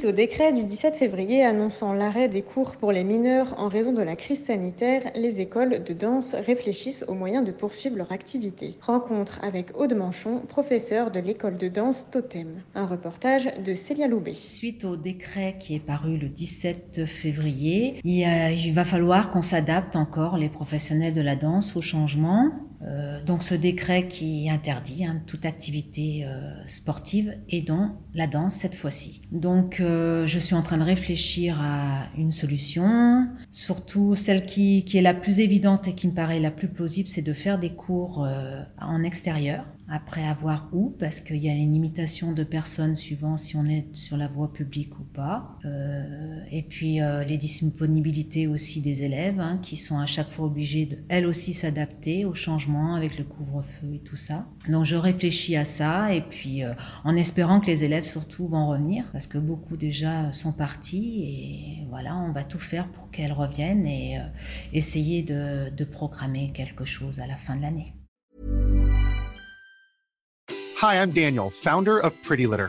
Suite au décret du 17 février annonçant l'arrêt des cours pour les mineurs en raison de la crise sanitaire, les écoles de danse réfléchissent aux moyens de poursuivre leur activité. Rencontre avec Aude Manchon, professeur de l'école de danse Totem. Un reportage de Célia Loubet. Suite au décret qui est paru le 17 février, il, il va falloir qu'on s'adapte encore, les professionnels de la danse, au changement. Euh, donc ce décret qui interdit hein, toute activité euh, sportive et dont la danse cette fois-ci. Donc euh, je suis en train de réfléchir à une solution, surtout celle qui, est la plus évidente et qui me paraît la plus plausible, c'est de faire des cours en extérieur après avoir où, parce qu'il y a une limitation de personnes suivant si on est sur la voie publique ou pas. Et puis euh, les disponibilités aussi des élèves, hein, qui sont à chaque fois obligés de, elles aussi, s'adapter au changement avec le couvre-feu et tout ça. Donc je réfléchis à ça, et puis euh, en espérant que les élèves surtout vont revenir, parce que beaucoup déjà sont partis, et voilà, on va tout faire pour qu'elles reviennent et essayer de, de programmer quelque chose à la fin de l'année. Hi, I'm Daniel, founder of Pretty Litter.